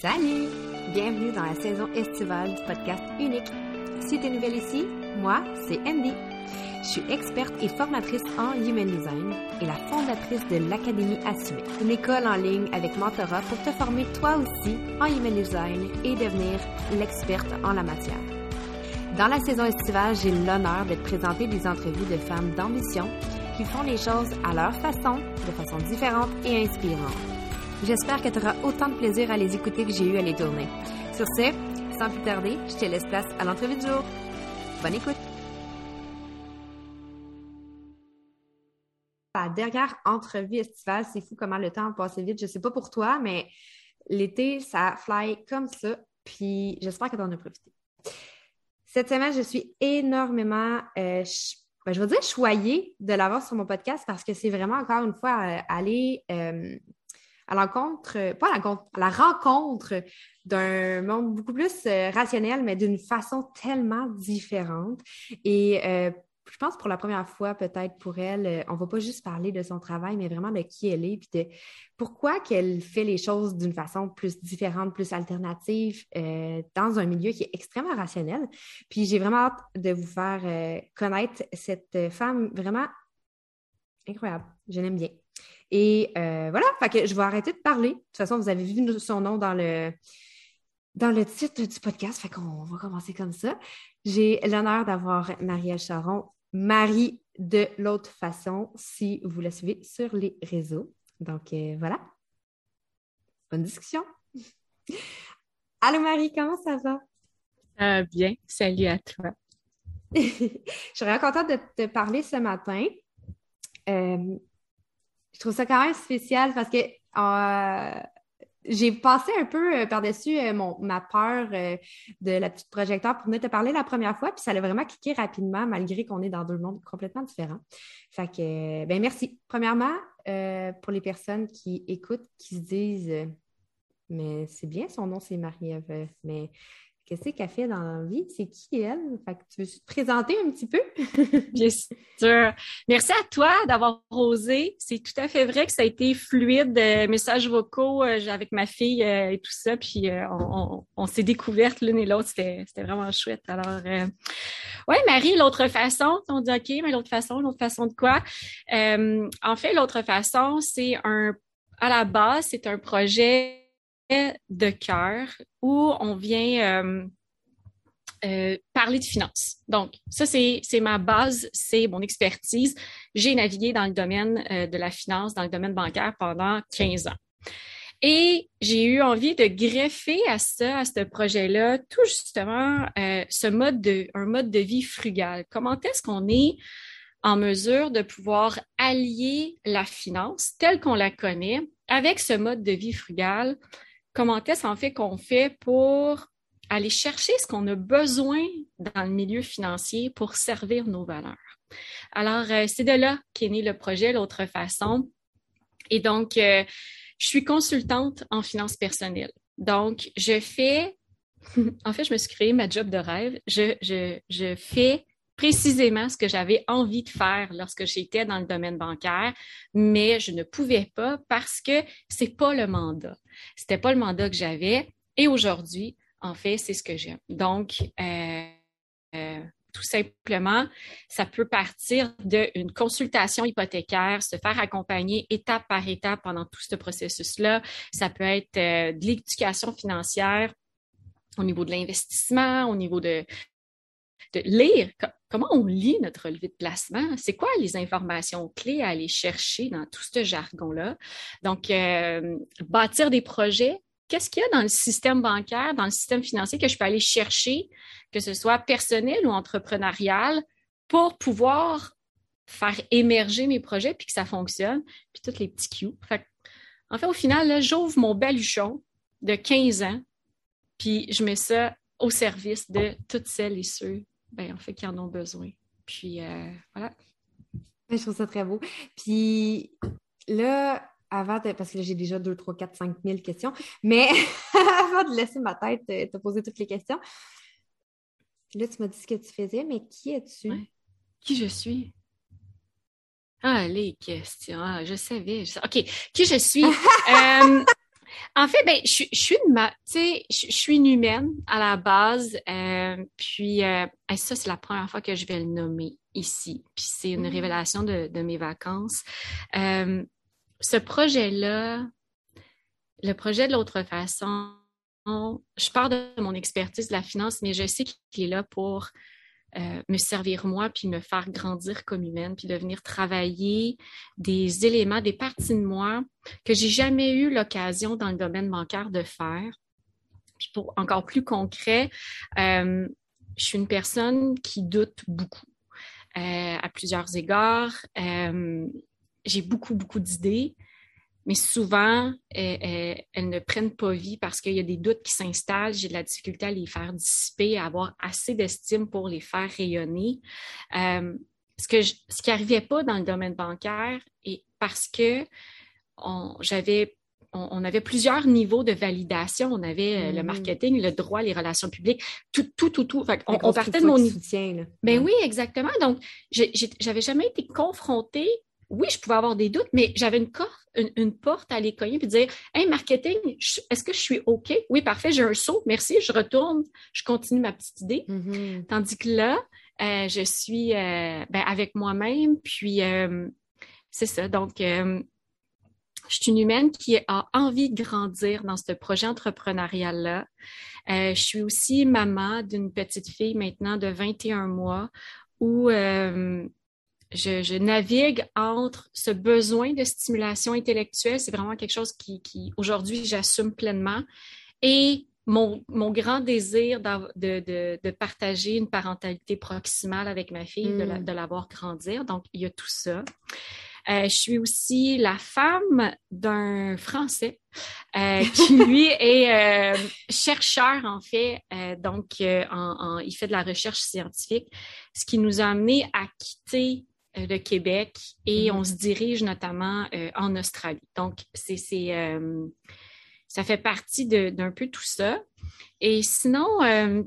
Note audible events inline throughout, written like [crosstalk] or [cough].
Salut! Bienvenue dans la saison estivale du podcast Unique. Si tu es nouvelle ici, moi, c'est Andy. Je suis experte et formatrice en Human Design et la fondatrice de l'Académie Assumée, une école en ligne avec mentorat pour te former toi aussi en Human Design et devenir l'experte en la matière. Dans la saison estivale, j'ai l'honneur de te présenter des entrevues de femmes d'ambition qui font les choses à leur façon, de façon différente et inspirante. J'espère que tu auras autant de plaisir à les écouter que j'ai eu à les tourner. Sur ce, sans plus tarder, je te laisse place à l'entrevue du jour. Bonne écoute! La dernière entrevue estivale, c'est fou comment le temps a passé vite. Je sais pas pour toi, mais l'été, ça fly comme ça. Puis j'espère que tu en as profité. Cette semaine, je suis énormément, euh, ben, je vais dire choyée de l'avoir sur mon podcast parce que c'est vraiment encore une fois euh, aller euh, à l'encontre, pas à la, à la rencontre d'un monde beaucoup plus euh, rationnel, mais d'une façon tellement différente. Et euh, je pense pour la première fois, peut-être pour elle, euh, on ne va pas juste parler de son travail, mais vraiment de qui elle est, puis de pourquoi qu'elle fait les choses d'une façon plus différente, plus alternative, dans un milieu qui est extrêmement rationnel. Puis j'ai vraiment hâte de vous faire connaître cette femme vraiment incroyable. Je l'aime bien. Et euh, voilà, fait que je vais arrêter de parler. De toute façon, vous avez vu son nom dans le, dans le titre du podcast, fait qu'on va commencer comme ça. J'ai l'honneur d'avoir Marielle Charon, Marie de l'autre façon, si vous la suivez sur les réseaux. Donc euh, voilà. Bonne discussion. [laughs] Allô Marie, comment ça va? Euh, bien, salut à toi. [laughs] je suis vraiment contente de te parler ce matin. Euh, je trouve ça quand même spécial parce que euh, j'ai passé un peu euh, par-dessus euh, ma peur de la petite projecteur pour venir te parler la première fois, puis ça allait vraiment cliquer rapidement malgré qu'on est dans deux mondes complètement différents. Fait que, ben merci. Premièrement, pour les personnes qui écoutent, qui se disent, mais c'est bien, son nom c'est Marie-Ève, mais qu'est-ce qu'elle fait dans la vie? C'est qui elle? Fait que tu veux te présenter un petit peu? [laughs] Bien sûr. Merci à toi d'avoir osé. C'est tout à fait vrai que ça a été fluide, euh, messages vocaux euh, avec ma fille euh, et tout ça. Puis on, s'est découvertes l'une et l'autre. C'était, vraiment chouette. Alors, ouais, Marie, l'autre façon, on dit OK, mais l'autre façon, l'autre façon de quoi? en fait, l'autre façon, c'est un, à la base, c'est un projet de cœur où on vient euh, euh, parler de finances. Donc, ça, c'est ma base, c'est mon expertise. J'ai navigué dans le domaine euh, de la finance, dans le domaine bancaire pendant 15 ans. Et j'ai eu envie de greffer à ça, à ce projet-là, tout justement ce mode de, un mode de vie frugal. Comment est-ce qu'on est en mesure de pouvoir allier la finance telle qu'on la connaît avec ce mode de vie frugal comment est-ce en fait qu'on fait pour aller chercher ce qu'on a besoin dans le milieu financier pour servir nos valeurs? Alors, euh, c'est de là qu'est né le projet L'autre façon. Et donc, euh, je suis consultante en finances personnelles. Donc, je fais, [laughs] en fait, je me suis créé ma job de rêve. Je fais précisément ce que j'avais envie de faire lorsque j'étais dans le domaine bancaire, mais je ne pouvais pas parce que c'est pas le mandat. C'était pas le mandat que j'avais. Et aujourd'hui, en fait, c'est ce que j'aime. Donc, euh, euh, tout simplement, ça peut partir d'une consultation hypothécaire, se faire accompagner étape par étape pendant tout ce processus-là. Ça peut être euh, de l'éducation financière au niveau de l'investissement, au niveau de, de lire comment on lit notre relevé de placement, c'est quoi les informations clés à aller chercher dans tout ce jargon-là? Donc, euh, bâtir des projets, qu'est-ce qu'il y a dans le système bancaire, dans le système financier que je peux aller chercher, que ce soit personnel ou entrepreneurial, pour pouvoir faire émerger mes projets puis que ça fonctionne, puis tous les petits cues? en fait, au final, j'ouvre mon baluchon de 15 ans, puis je mets ça au service de toutes celles et ceux ben, en fait, qui en ont besoin. Puis euh, voilà. Je trouve ça très beau. Puis là, avant de, parce que j'ai déjà 2, 3, 4, 5 000 questions, mais [laughs] avant de laisser ma tête te poser toutes les questions, là, tu m'as dit ce que tu faisais, mais qui es-tu? Qui je suis? Ah, les questions. Ah, je savais. OK. Qui je suis? [laughs] euh, En fait, ben, je, suis une, je, je suis une humaine à la base. Euh, puis euh, ça, c'est la première fois que je vais le nommer ici. Puis c'est une mm. révélation de, mes vacances. Euh, ce projet-là, le projet de l'autre façon, je pars de mon expertise de la finance, mais je sais qu'il est là pour euh, me servir moi, puis me faire grandir comme humaine, puis de venir travailler des éléments, des parties de moi que j'ai jamais eu l'occasion dans le domaine bancaire de faire. Puis pour encore plus concret, euh, je suis une personne qui doute beaucoup euh, à plusieurs égards. j'ai beaucoup, beaucoup d'idées mais souvent, elles, ne prennent pas vie parce qu'il y a des doutes qui s'installent. J'ai de la difficulté à les faire dissiper, à avoir assez d'estime pour les faire rayonner. Euh, ce, que ce qui n'arrivait pas dans le domaine bancaire, et parce que j'avais on, avait plusieurs niveaux de validation. On avait euh, le mm-hmm. marketing, le droit, les relations publiques, tout, tout, tout, tout. on, partait de mon soutien. Ben oui, exactement. Donc, j'avais jamais été confrontée oui, je pouvais avoir des doutes, mais j'avais une, une, porte à aller cogner et dire Hey, marketing, est-ce que je suis OK? Oui, parfait, j'ai un saut, merci, je retourne, je continue ma petite idée. Mm-hmm. Tandis que là, euh, je suis euh, ben, avec moi-même, puis euh, c'est ça. Donc, je suis une humaine qui a envie de grandir dans ce projet entrepreneurial-là. je suis aussi maman d'une petite fille maintenant de 21 mois où je, navigue entre ce besoin de stimulation intellectuelle, c'est vraiment quelque chose qui, aujourd'hui, j'assume pleinement, et mon, grand désir de, partager une parentalité proximale avec ma fille, de, hmm. la, voir grandir. Donc, il y a tout ça. Euh, je suis aussi la femme d'un Français euh, qui, [laughs] lui, est euh, chercheur, en fait. donc, il fait de la recherche scientifique, ce qui nous a amené à quitter le Québec et mm-hmm. on se dirige notamment euh, en Australie. Donc, c'est, euh, ça fait partie d'un peu tout ça. Et sinon,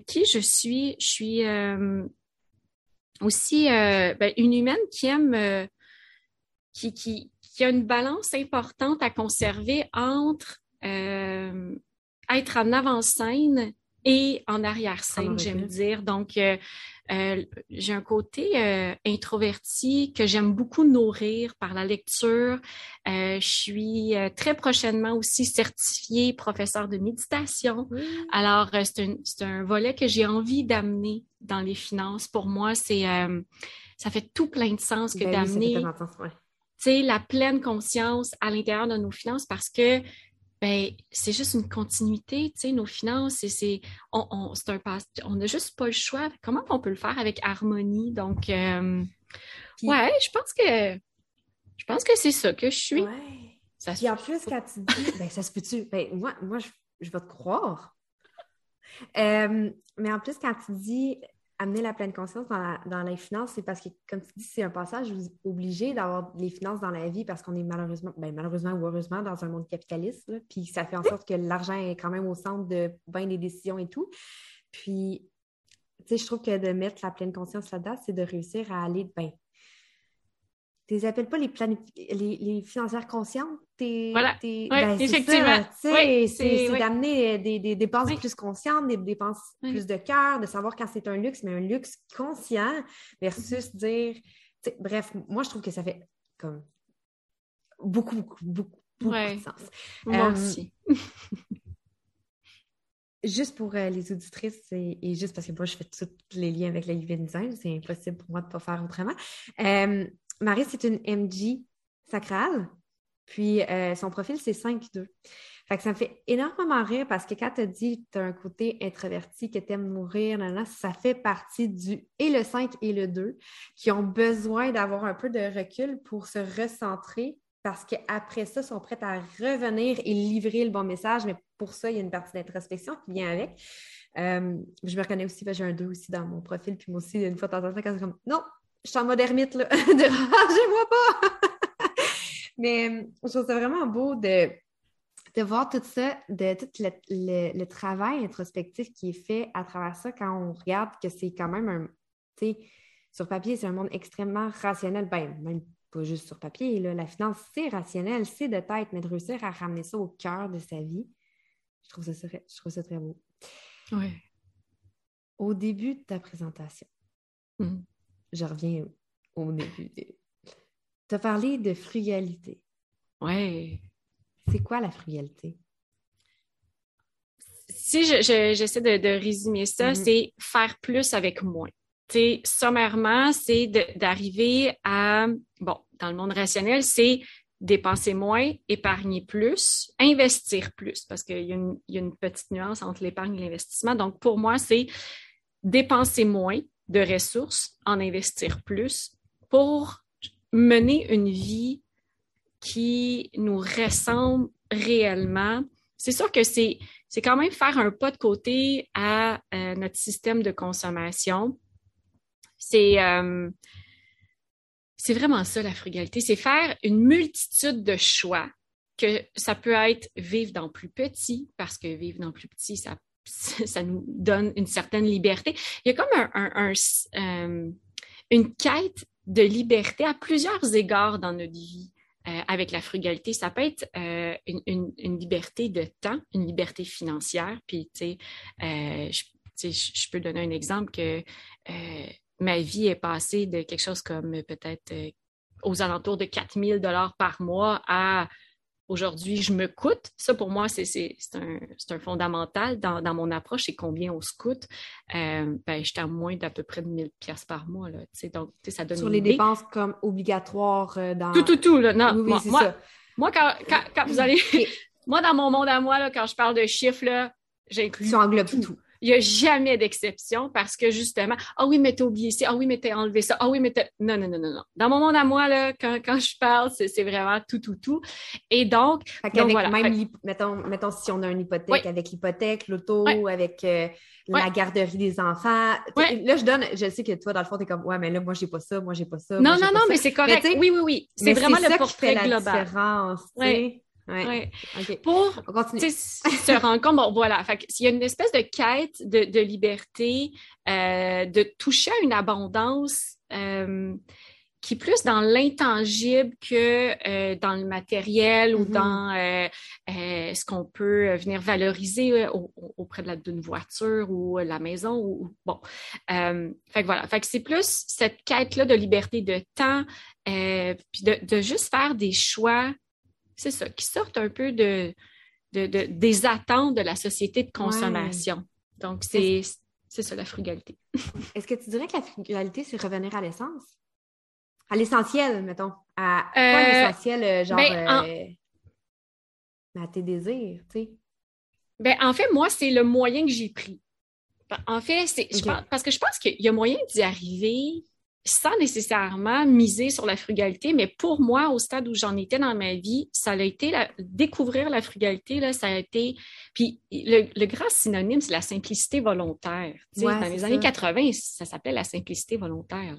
qui je suis? Je suis aussi ben, une humaine qui aime, qui, qui, qui, a une balance importante à conserver entre être en avant-scène et en arrière-scène, j'aime dire. Donc, euh, j'ai un côté euh, introverti que j'aime beaucoup nourrir par la lecture. Euh, je suis très prochainement aussi certifiée professeur de méditation. Alors, c'est un, volet que j'ai envie d'amener dans les finances. Pour moi, c'est ça fait tout plein de sens que ben d'amener la pleine conscience à l'intérieur de nos finances parce que ben, c'est juste une continuité, tu sais, nos finances, c'est on, on, un on n'a juste pas le choix. Comment on peut le faire avec harmonie? Donc, euh, ouais, je pense que je pense que c'est ça que je suis. Ouais. Ça Puis en plus, quand tu dis, ben, ça se peut-tu? Ben, moi, moi je, je vais te croire. [laughs] Euh, mais en plus, quand tu dis amener la pleine conscience dans, les finances, c'est parce que, comme tu dis, c'est un passage obligé d'avoir les finances dans la vie parce qu'on est malheureusement, ben, malheureusement ou heureusement dans un monde capitaliste. puis ça fait en sorte que l'argent est quand même au centre de bien des décisions et tout. Puis, tu sais, je trouve que de mettre la pleine conscience là-dedans, c'est de réussir à aller, ben, tu les appelles pas les, les, les financières conscientes. voilà. Ben, effectivement. C'est d'amener des, des, dépenses plus conscientes, des dépenses plus de cœur, de savoir quand c'est un luxe, mais un luxe conscient versus dire. Bref, moi, je trouve que ça fait comme beaucoup, beaucoup, beaucoup, de sens. Moi euh, aussi. [laughs] juste pour euh, les auditrices et, juste parce que moi, je fais tous les liens avec la Living Design, c'est impossible pour moi de ne pas faire autrement. Euh, Marie, c'est une MG sacrale. Puis euh, son profil, c'est 5-2. Fait que ça me fait énormément rire parce que quand tu as dit tu as un côté introverti, que tu aimes mourir, ça fait partie du et le 5 et le 2 qui ont besoin d'avoir un peu de recul pour se recentrer parce qu'après ça, ils sont prêts à revenir et livrer le bon message. Mais pour ça, il y a une partie d'introspection qui vient avec. Euh, je me reconnais aussi, j'ai un 2 aussi dans mon profil. Puis moi aussi, une fois de temps en temps, quand c'est comme non, je suis en mode ermite, là, [laughs] dérangez-moi pas! [laughs] Mais je trouve ça vraiment beau de, de voir tout ça, de tout le, travail introspectif qui est fait à travers ça quand on regarde que c'est quand même un, tu sais, sur papier, c'est un monde extrêmement rationnel, ben, même pas juste sur papier. La finance, c'est rationnel, c'est de tête, mais de réussir à ramener ça au cœur de sa vie, je trouve ça, je trouve ça très beau. Oui. Au début de ta présentation, mm. Je reviens au début. Tu as parlé de frugalité. Oui. C'est quoi la frugalité? Si j'essaie de, résumer ça, mm-hmm. c'est faire plus avec moins. T'sais, sommairement, c'est d'arriver à, bon, dans le monde rationnel, c'est dépenser moins, épargner plus, investir plus, parce qu'il y, y, a une petite nuance entre l'épargne et l'investissement. Donc, pour moi, c'est dépenser moins de ressources, en investir plus pour mener une vie qui nous ressemble réellement. C'est sûr que c'est, quand même faire un pas de côté à euh, notre système de consommation. C'est, euh, c'est vraiment ça la frugalité, c'est faire une multitude de choix que ça peut être vivre dans plus petit, parce que vivre dans plus petit, ça, [laughs] ça nous donne une certaine liberté. Il y a comme un, euh, une quête de liberté à plusieurs égards dans notre vie. Euh, avec la frugalité, ça peut être euh, une, liberté de temps, une liberté financière. Puis, tu sais, je, je, peux donner un exemple que ma vie est passée de quelque chose comme peut-être aux alentours de 4000 dollars par mois à aujourd'hui, je me coûte. Ça, pour moi, c'est un, un, fondamental dans, dans, mon approche, c'est combien on se coûte. Euh, ben, j'étais à moins d'à peu près de 1000 pièces par mois. Là, donc, ça donne Sur les dépenses comme obligatoires euh, dans... Tout, tout, tout. Là, non, moi, moi, quand, quand, vous allez... [laughs] moi, dans mon monde à moi, là, quand je parle de chiffres, là, j'inclus... Tu englobes tout. Il n'y a jamais d'exception parce que justement, ah oui, mais t'as oublié ça, ah oui, mais t'as enlevé ça, ah oui, mais t'as. Non, non, non, non, non. Dans mon monde à moi, là, quand, quand je parle, c'est vraiment tout, tout, tout. Et donc. donc voilà. même, mettons, mettons, si on a une hypothèque, avec l'hypothèque, l'auto, avec euh, la garderie des enfants. Là, je donne, je sais que toi, dans le fond, t'es comme, ouais, mais là, moi, j'ai pas ça, moi, j'ai pas ça. Non, non, non, mais c'est correct. oui, oui, oui. C'est vraiment le portrait global. La différence, Ouais. Pour se rendre compte, bon, voilà, fait il y a une espèce de quête de, de liberté, euh, de toucher à une abondance euh, qui est plus dans l'intangible que euh, dans le matériel ou mm-hmm. dans euh, euh, ce qu'on peut venir valoriser auprès de d'une voiture ou la maison. Ou, bon, fait que voilà, fait que c'est plus cette quête-là de liberté de temps, puis de, de juste faire des choix c'est ça, qui sortent un peu de, des attentes de la société de consommation. Donc, c'est ça la frugalité. [laughs] Est-ce que tu dirais que la frugalité, c'est revenir à l'essence? À l'essentiel, mettons. À euh, l'essentiel, euh, genre ben, euh, à tes désirs, tu sais? Ben, en fait, moi, c'est le moyen que j'ai pris. En fait, c'est parce que je pense qu'il y a moyen d'y arriver sans nécessairement miser sur la frugalité, mais pour moi, au stade où j'en étais dans ma vie, ça a été la, découvrir la frugalité, là, ça a été. Puis le, grand synonyme, c'est la simplicité volontaire. dans les années 80, ça s'appelait la simplicité volontaire.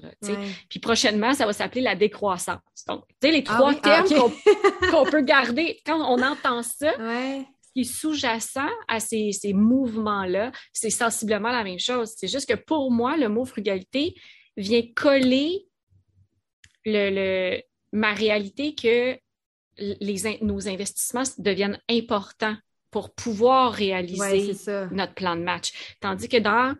Puis prochainement, ça va s'appeler la décroissance. Donc, tu sais, les ah trois ah, termes [laughs] qu'on peut garder quand on entend ça. ce qui est sous-jacent à ces, ces mouvements-là, c'est sensiblement la même chose. C'est juste que pour moi, le mot frugalité, vient coller le, ma réalité que les, nos investissements deviennent importants pour pouvoir réaliser notre plan de match. Tandis que dans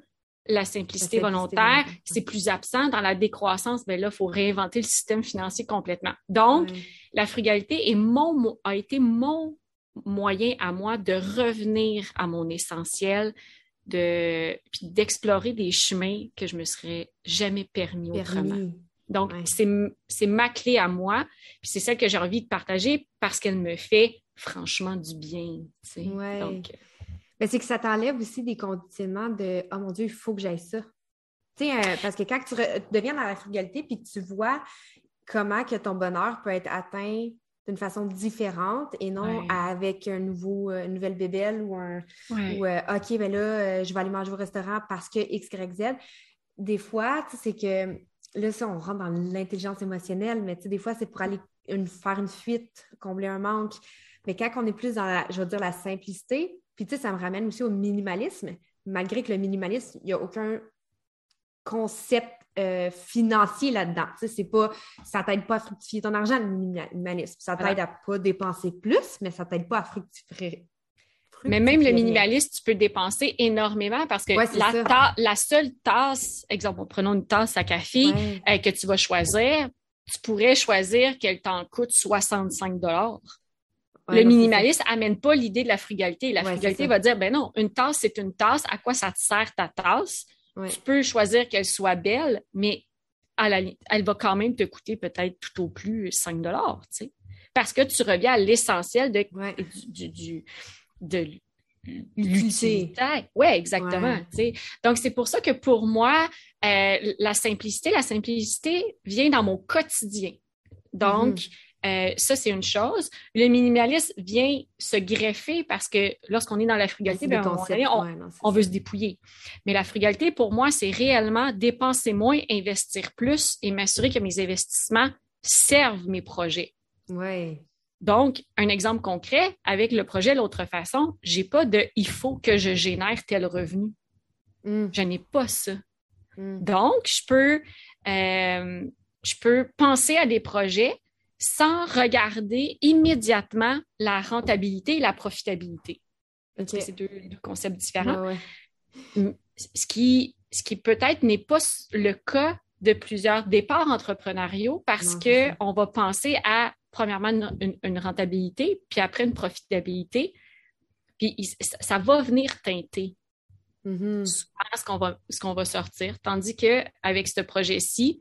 la simplicité, volontaire, c'est plus absent. Dans la décroissance, ben là, il faut réinventer le système financier complètement. Donc, la frugalité est mon, a été mon moyen à moi de revenir à mon essentiel, de d'explorer des chemins que je me serais jamais permis, autrement. Donc, c'est ma clé à moi, puis c'est celle que j'ai envie de partager parce qu'elle me fait franchement du bien. Donc, Mais c'est que ça t'enlève aussi des conditionnements de Oh mon Dieu, il faut que j'aille ça. Tu sais, euh, parce que quand tu deviens dans la frugalité puis que tu vois comment que ton bonheur peut être atteint d'une façon différente et non avec un nouveau, euh, une nouvelle bébelle ou un ou, euh, OK, ben là, euh, je vais aller manger au restaurant parce que X, Y, Z. Des fois, c'est que là, ça, on rentre dans l'intelligence émotionnelle, mais des fois, c'est pour aller une, faire une fuite, combler un manque. Mais quand on est plus dans la, je veux dire, la simplicité, puis tu sais, ça me ramène aussi au minimalisme, malgré que le minimalisme, il n'y a aucun concept euh, financier là-dedans. Tu sais, c'est pas, ça t'aide pas à fructifier ton argent, le minimalisme. Ça t'aide à pas dépenser plus, mais ça t'aide pas à fructifier. Mais même le minimaliste, tu peux dépenser énormément parce que la, seule tasse, exemple, prenons une tasse à café euh, que tu vas choisir, tu pourrais choisir qu'elle t'en coûte 65 dollars. le minimaliste amène pas l'idée de la frugalité. La frugalité va dire, ben non, une tasse, c'est une tasse. À quoi ça te sert ta tasse? Tu peux choisir qu'elle soit belle, mais à la, elle va quand même te coûter peut-être tout au plus 5 dollars, tu sais. Parce que tu reviens à l'essentiel de, du, de l'utilité. Oui, exactement. Donc, c'est pour ça que pour moi, euh, la simplicité, la simplicité vient dans mon quotidien. Donc, mm-hmm. Euh, ça, c'est une chose. Le minimalisme vient se greffer parce que lorsqu'on est dans la frugalité, ben, on, veut se dépouiller. Mais la frugalité, pour moi, c'est réellement dépenser moins, investir plus et m'assurer que mes investissements servent mes projets. Oui. Donc, un exemple concret, avec le projet L'autre façon, j'ai pas de il faut que je génère tel revenu. Mm. Je n'ai pas ça. Mm. Donc, je peux, euh, je peux penser à des projets sans regarder immédiatement la rentabilité et la profitabilité. C'est deux, concepts différents. Ce qui, ce qui peut-être n'est pas le cas de plusieurs départs entrepreneuriaux parce qu'on va penser à premièrement une, rentabilité, puis après une profitabilité. Puis ça, va venir teinter mm-hmm. ce qu'on va, ce qu'on va sortir. Tandis qu'avec ce projet-ci,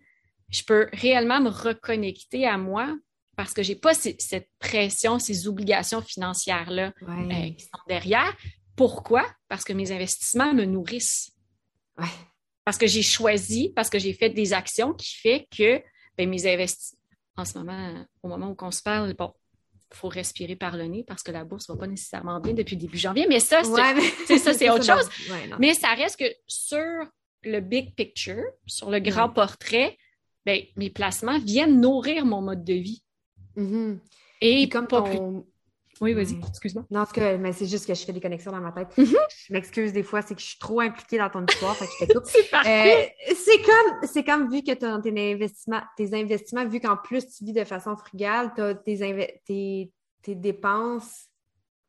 je peux réellement me reconnecter à moi parce que je n'ai pas cette pression, ces obligations financières-là euh, qui sont derrière. Pourquoi? Parce que mes investissements me nourrissent. Parce que j'ai choisi, parce que j'ai fait des actions qui fait que ben, mes investissements en ce moment, au moment où on se parle, bon, il faut respirer par le nez parce que la bourse ne va pas nécessairement bien depuis début janvier. Mais ça, c'est ça, c'est [laughs] autre chose. mais ça reste que sur le big picture, sur le grand portrait, ben, mes placements viennent nourrir mon mode de vie. Mm-hmm. Et, comme pas plus oui, vas-y, excuse-moi. Non, que, mais c'est juste que je fais des connexions dans ma tête. Mhm. Je m'excuse des fois, c'est que je suis trop impliquée dans ton histoire, fait que je t'écoute. [laughs] c'est. Euh, c'est comme, c'est comme vu que tes investissements, tes investissements, vu qu'en plus tu vis de façon frugale, tu as tes, tes, dépenses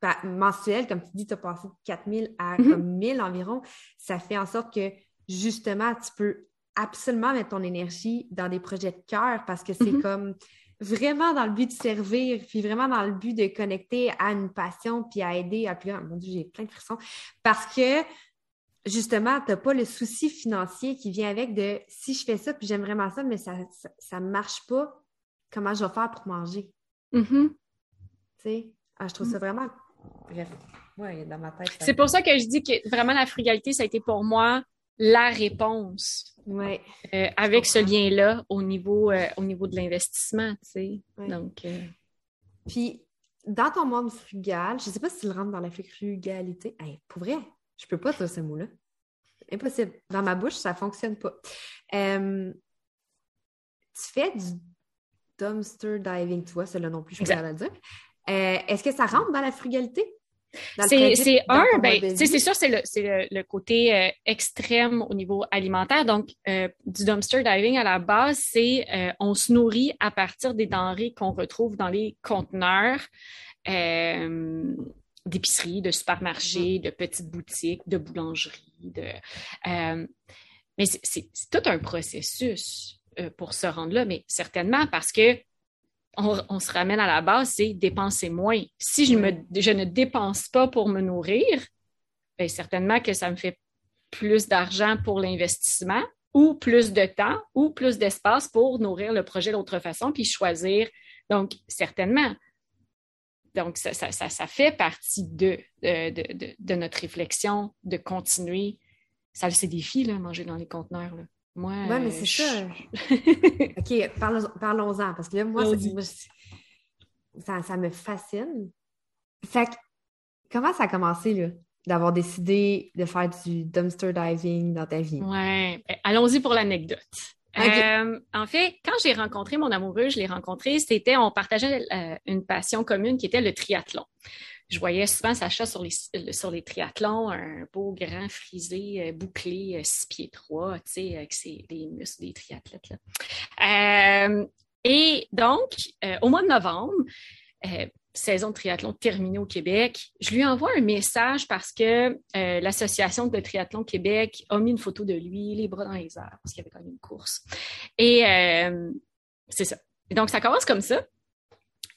bah, mensuelles, comme tu dis, tu as passé de 4 000 à mm 1000 environ, ça fait en sorte que justement, tu peux absolument mettre ton énergie dans des projets de cœur parce que c'est mm-hmm. comme vraiment dans le but de servir, puis vraiment dans le but de connecter à une passion, puis à aider à plus. Mon Dieu, j'ai plein de frissons. Parce que justement, tu n'as pas le souci financier qui vient avec de si je fais ça, puis j'aime vraiment ça, mais ça ne marche pas, comment je vais faire pour manger? Mm-hmm. Tu sais, ah, je trouve ça vraiment. Bref, ouais, dans ma tête. C'est pour ça que je dis que vraiment la frugalité, ça a été pour moi la réponse. Ouais. Euh, avec ce lien-là au niveau, euh, au niveau de l'investissement, tu sais. Donc. Euh, Puis, dans ton monde frugal, je ne sais pas s'il rentre dans la frugalité. pour vrai, je peux pas dire ce mot-là. Impossible. Dans ma bouche, ça ne fonctionne pas. tu fais du dumpster diving, tu vois, c'est le nom plus, je peux pas le dire. Est-ce que ça rentre dans la frugalité? C'est un, ben, c'est sûr, c'est le, le, côté euh, extrême au niveau alimentaire. Donc, euh, du dumpster diving à la base, c'est euh, on se nourrit à partir des denrées qu'on retrouve dans les conteneurs d'épicerie, de supermarchés, mm-hmm. de petites boutiques, de boulangeries. De, mais c'est tout un processus pour se rendre là, mais certainement parce que on, se ramène à la base, c'est dépenser moins. Si je, me, je ne dépense pas pour me nourrir, bien, certainement que ça me fait plus d'argent pour l'investissement ou plus de temps ou plus d'espace pour nourrir le projet d'autre façon, puis choisir. Donc, certainement. Donc, ça, fait partie de, de, notre réflexion, de continuer. Ça, c'est défi, là, manger dans les conteneurs. Là. Moi, ouais, mais c'est ça. [laughs] OK, parlons-en, parce que là, moi, ça, ça, me fascine. Fait que, comment ça a commencé, là, d'avoir décidé de faire du dumpster diving dans ta vie? Ouais, ben, allons-y pour l'anecdote. Euh, en fait, quand j'ai rencontré mon amoureux, je l'ai rencontré, c'était, on partageait euh, une passion commune qui était le triathlon. Je voyais souvent Sacha sur les, sur les triathlons, un beau grand frisé bouclé, six pieds trois, tu sais, avec ses, les muscles des triathlètes. et donc, au mois de novembre, saison de triathlon terminée au Québec, je lui envoie un message parce que euh, l'Association de triathlon Québec a mis une photo de lui, les bras dans les airs, parce qu'il y avait quand même une course. Et euh, c'est ça. Donc, ça commence comme ça.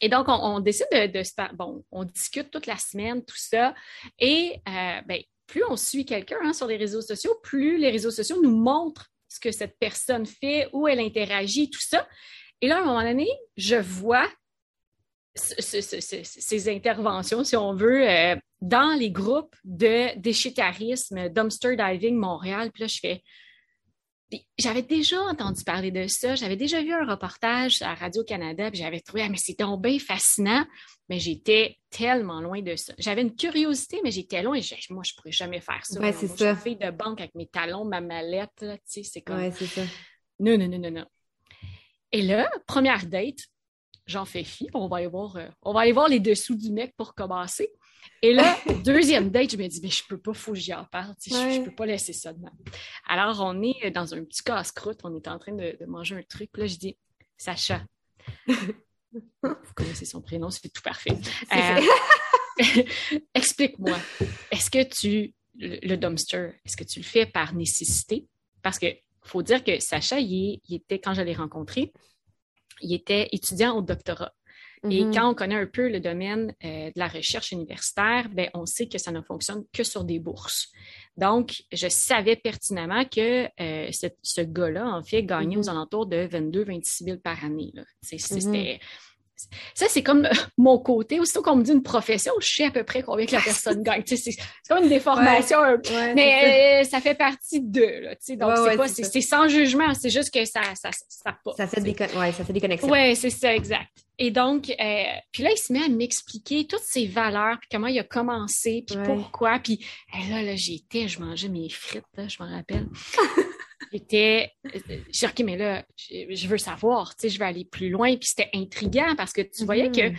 Et donc, on, décide de, Bon, on discute toute la semaine, tout ça. Et euh, ben, plus on suit quelqu'un hein, sur les réseaux sociaux, plus les réseaux sociaux nous montrent ce que cette personne fait, où elle interagit, tout ça. Et là, à un moment donné, je vois ces interventions, si on veut, euh, dans les groupes de déchetarisme, dumpster diving Montréal. Puis là, je fais. J'avais déjà entendu parler de ça, j'avais déjà vu un reportage à Radio-Canada, puis j'avais trouvé, ah, mais c'est bien fascinant, mais j'étais tellement loin de ça. J'avais une curiosité, mais j'étais loin. moi, je ne pourrais jamais faire ça. Ouais, c'est ça. Je fais de banque avec mes talons, ma mallette, tu sais, c'est comme. Ouais, c'est ça. Non, non, non, non, non. Et là, première date, j'en fais fi, on va aller voir, euh, on va aller voir les dessous du mec pour commencer. Et là, deuxième date, je me dis, mais je peux pas, faut que j'y en parle, je, ne peux pas laisser ça de même. Alors, on est dans un petit casse-croûte, on est en train de, manger un truc, là, je dis, Sacha, [laughs] vous connaissez son prénom, c'est tout parfait. Euh, [laughs] explique-moi, est-ce que tu, le, dumpster, est-ce que tu le fais par nécessité? Parce que faut dire que Sacha, il, il était, quand je l'ai rencontré, il était étudiant au doctorat. Et mm-hmm. quand on connaît un peu le domaine euh, de la recherche universitaire, ben, on sait que ça ne fonctionne que sur des bourses. Donc, je savais pertinemment que euh, ce, gars-là, en fait, gagnait aux mm-hmm. alentours de 22-26 000 par année. Mm-hmm. C'était ça, c'est comme [laughs] mon côté. Aussitôt qu'on me dit une profession, je sais à peu près combien que la personne gagne. c'est comme une déformation. mais ça. fait partie d'eux. Donc, c'est pas, c'est sans jugement. C'est juste que ça, ça, ça, ça, fait des, ça fait des connexions. Oui, c'est ça, exact. Et donc, euh, puis là, il se met à m'expliquer toutes ses valeurs, puis comment il a commencé, puis pourquoi. Puis là, là j'étais, je mangeais mes frites, je me rappelle. [laughs] J'étais, j'ai OK, mais là, je, veux savoir, tu sais, je veux aller plus loin. Puis c'était intriguant parce que tu voyais que mm-hmm.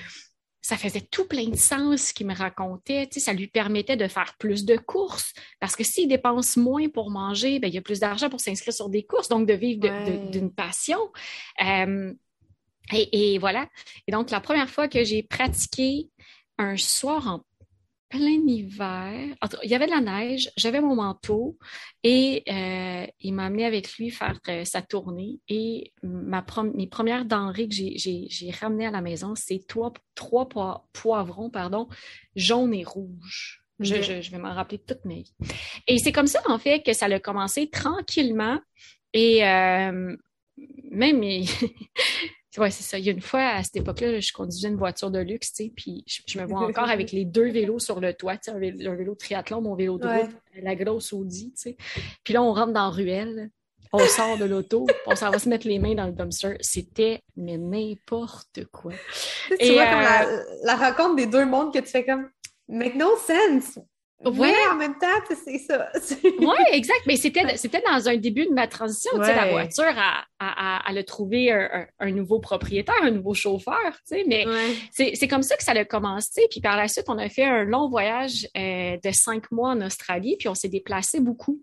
ça faisait tout plein de sens ce qu'il me racontait. Tu sais, ça lui permettait de faire plus de courses parce que s'il dépense moins pour manger, ben, il y a plus d'argent pour s'inscrire sur des courses, donc de vivre d'une passion. Euh, et, et, voilà. Et donc, la première fois que j'ai pratiqué un soir en plein hiver. Il y avait de la neige, j'avais mon manteau et euh, il m'a amené avec lui faire euh, sa tournée. Et ma mes premières denrées que j'ai ramenées à la maison, c'est trois, trois poivrons pardon, jaunes et rouges. Je, vais m'en rappeler toute ma vie. Et c'est comme ça, en fait, que ça a commencé tranquillement. Et euh, même, [laughs] Oui, c'est ça. Il y a une fois, à cette époque-là, je conduisais une voiture de luxe, tu sais, puis je, me vois encore avec les deux vélos sur le toit, tu sais, un, vélo, triathlon, mon vélo de route, la grosse Audi, tu sais. Puis là, on rentre dans la ruelle, on sort de l'auto, [laughs] on s'en va se mettre les mains dans le dumpster. C'était, mais n'importe quoi. Tu, vois, comme la, euh, la rencontre des deux mondes que tu fais comme, make no sense. Oui, en même temps, c'est ça. [laughs] oui, exact. Mais c'était, c'était dans un début de ma transition. Tu sais, la voiture, elle, a trouvé un, nouveau propriétaire, un nouveau chauffeur. Tu sais, mais c'est, comme ça que ça a commencé. Puis par la suite, on a fait un long voyage euh, de cinq mois en Australie, puis on s'est déplacé beaucoup.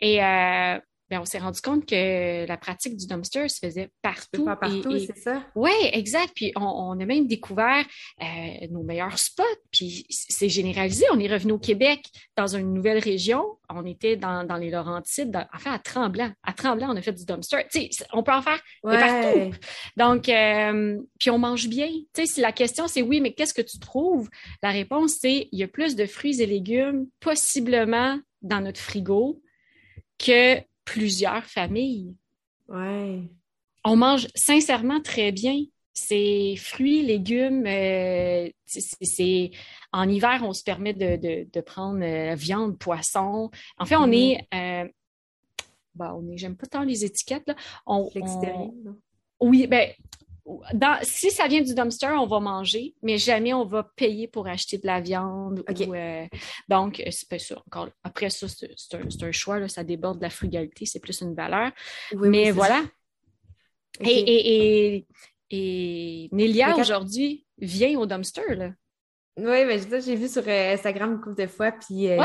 Et euh, ben, on s'est rendu compte que la pratique du dumpster se faisait partout. Pas partout, c'est ça? Oui, exact. Puis on, a même découvert euh, nos meilleurs spots. Puis c'est généralisé. On est revenu au Québec dans une nouvelle région. On était dans, les Laurentides, enfin à Tremblant. À Tremblant, on a fait du dumpster. Tu sais, on peut en faire partout. Donc, euh, puis on mange bien. Tu sais, si la question c'est oui, mais qu'est-ce que tu trouves? La réponse c'est il y a plus de fruits et légumes possiblement dans notre frigo que plusieurs familles. Ouais. On mange sincèrement très bien. C'est fruits, légumes, euh, c'est en hiver, on se permet de, prendre euh, viande, poisson. En fait, on mm. est, euh, bah, on est, j'aime pas tant les étiquettes là. On, oui, ben si ça vient du dumpster, on va manger, mais jamais on va payer pour acheter de la viande. Euh, donc, euh, c'est pas ça. Encore, après ça, c'est un, choix, ça déborde de la frugalité, c'est plus une valeur. mais voilà. Et, et, Nélia, aujourd'hui, vient au dumpster. Oui, mais j'ai vu sur euh, Instagram une couple de fois, puis euh,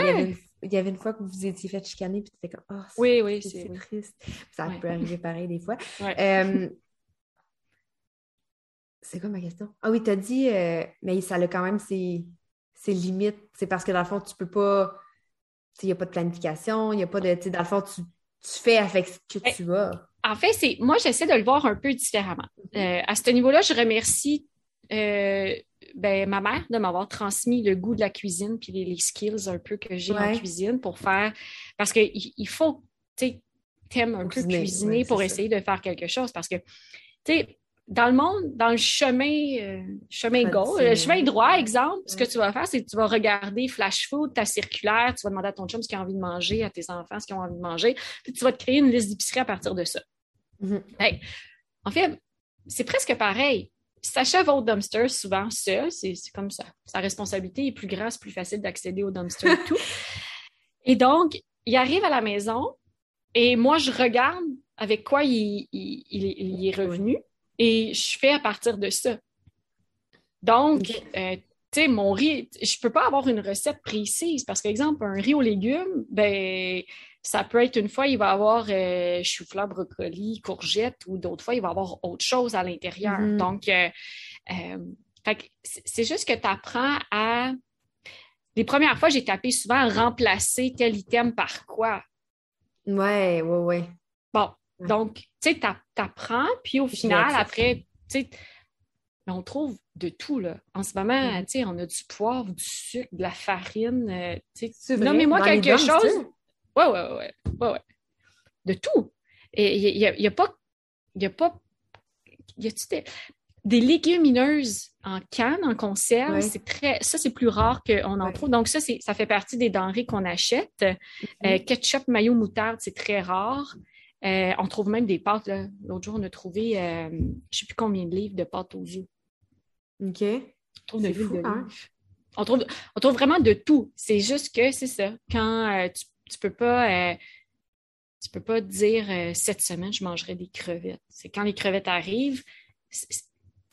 il, y avait une, fois que vous vous étiez fait chicaner, puis tu étais comme, oh, oui, oui, c'est triste. Ça peut arriver pareil des fois. Euh, c'est quoi ma question? Ah oui, tu as dit, mais ça a quand même ses, limites. C'est parce que dans le fond, tu peux pas, il n'y a pas de planification, il n'y a pas de, dans le fond, tu, tu fais avec ce que tu as. En fait, c'est moi, j'essaie de le voir un peu différemment. Mm-hmm. à ce niveau-là, je remercie ben, ma mère de m'avoir transmis le goût de la cuisine puis les, skills un peu que j'ai en cuisine pour faire. Parce qu'il il faut, tu sais, t'aimes un peu cuisiner pour essayer de faire quelque chose. Parce que, tu sais, dans le monde, dans le chemin, euh, chemin gauche, le chemin droit, exemple, ce que tu vas faire, c'est que tu vas regarder Flash Food, ta circulaire, tu vas demander à ton chum ce qu'il a envie de manger, à tes enfants ce qu'ils ont envie de manger, puis tu vas te créer une liste d'épicerie à partir de ça. Mm-hmm. en fait, c'est presque pareil. Sacha va au dumpster souvent seul, c'est comme ça. Sa responsabilité est plus grande, plus facile d'accéder au dumpster et tout. [laughs] Et donc, il arrive à la maison et moi, je regarde avec quoi il, est revenu et je fais à partir de ça. Donc, euh, tu sais, mon riz, je peux pas avoir une recette précise parce qu'exemple, un riz aux légumes, ben, ça peut être une fois, il va avoir euh, chou-fleur, brocoli, courgette, ou d'autres fois, il va avoir autre chose à l'intérieur. Mm-hmm. Donc, euh, euh, c'est juste que tu apprends à. Les premières fois, j'ai tapé souvent remplacer tel item par quoi. Ouais, ouais, ouais. Bon, donc, tu sais, tu apprends, puis au final, après, tu sais, on trouve de tout, là. En ce moment, mm-hmm. tu sais, on a du poivre, du sucre, de la farine. tu sais, nommez-moi quelque chose. Ouais, ouais, ouais, ouais, ouais. De tout. Et il n'y a, y a, pas. Il y a pas. Y a-tu des, des, légumineuses en canne, en conserve? C'est très. Ça, c'est plus rare qu'on en trouve. Donc, ça, ça fait partie des denrées qu'on achète. Mm-hmm. Euh, ketchup, mayo, moutarde, c'est très rare. Euh, on trouve même des pâtes. L'autre jour, on a trouvé, euh, je ne sais plus combien de livres de pâtes aux œufs. OK. On trouve, de fou, hein? on, trouve, on trouve vraiment de tout. C'est juste que c'est ça. Quand tu tu peux pas euh, tu peux pas dire euh, cette semaine je mangerai des crevettes. C'est quand les crevettes arrivent.